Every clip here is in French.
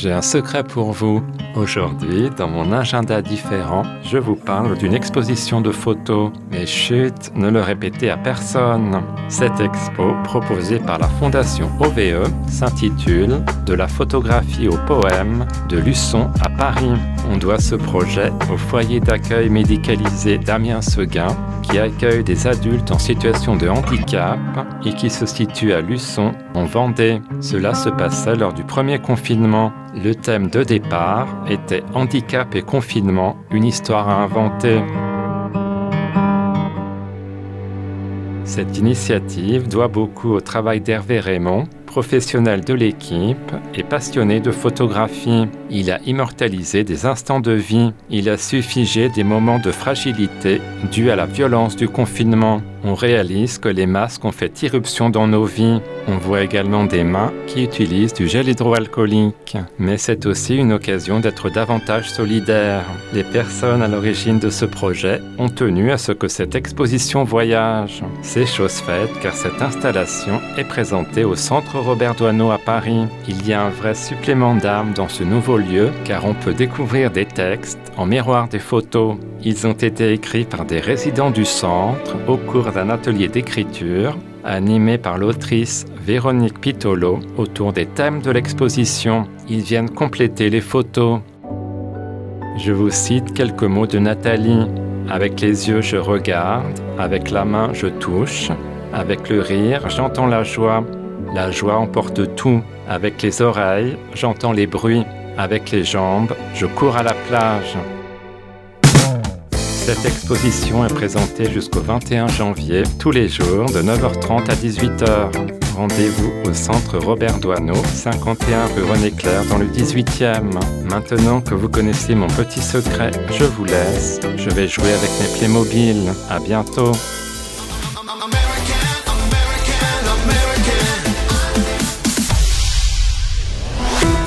J'ai un secret pour vous. Aujourd'hui, dans mon agenda différent, je vous parle d'une exposition de photos. Mais chut, ne le répétez à personne. Cette expo, proposée par la Fondation OVE, s'intitule De la photographie au poème de Luçon à Paris. On doit ce projet au foyer d'accueil médicalisé Damien Seguin, qui accueille des adultes en situation de handicap et qui se situe à Luçon, en Vendée. Cela se passait lors du premier confinement. Le thème de départ était Handicap et confinement, une histoire à inventer. Cette initiative doit beaucoup au travail d'Hervé Raymond, professionnel de l'équipe et passionné de photographie. Il a immortalisé des instants de vie. Il a su figer des moments de fragilité dus à la violence du confinement. On réalise que les masques ont fait irruption dans nos vies. On voit également des mains qui utilisent du gel hydroalcoolique. Mais c'est aussi une occasion d'être davantage solidaire. Les personnes à l'origine de ce projet ont tenu à ce que cette exposition voyage. C'est chose faite car cette installation est présentée au Centre Robert Doisneau à Paris. Il y a un vrai supplément d'âme dans ce nouveau lieu car on peut découvrir des textes en miroir des photos. Ils ont été écrits par des résidents du centre au cours d'un atelier d'écriture animé par l'autrice Véronique Pitolo autour des thèmes de l'exposition. Ils viennent compléter les photos. Je vous cite quelques mots de Nathalie. Avec les yeux, je regarde, avec la main, je touche, avec le rire, j'entends la joie. La joie emporte tout. Avec les oreilles, j'entends les bruits. Avec les jambes, je cours à la plage. Cette exposition est présentée jusqu'au 21 janvier, tous les jours, de 9h30 à 18h. Rendez-vous au centre Robert Doisneau, 51 rue René Clair, dans le 18e. Maintenant que vous connaissez mon petit secret, je vous laisse. Je vais jouer avec mes Playmobil. À bientôt.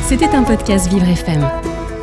C'était un podcast Vivre FM.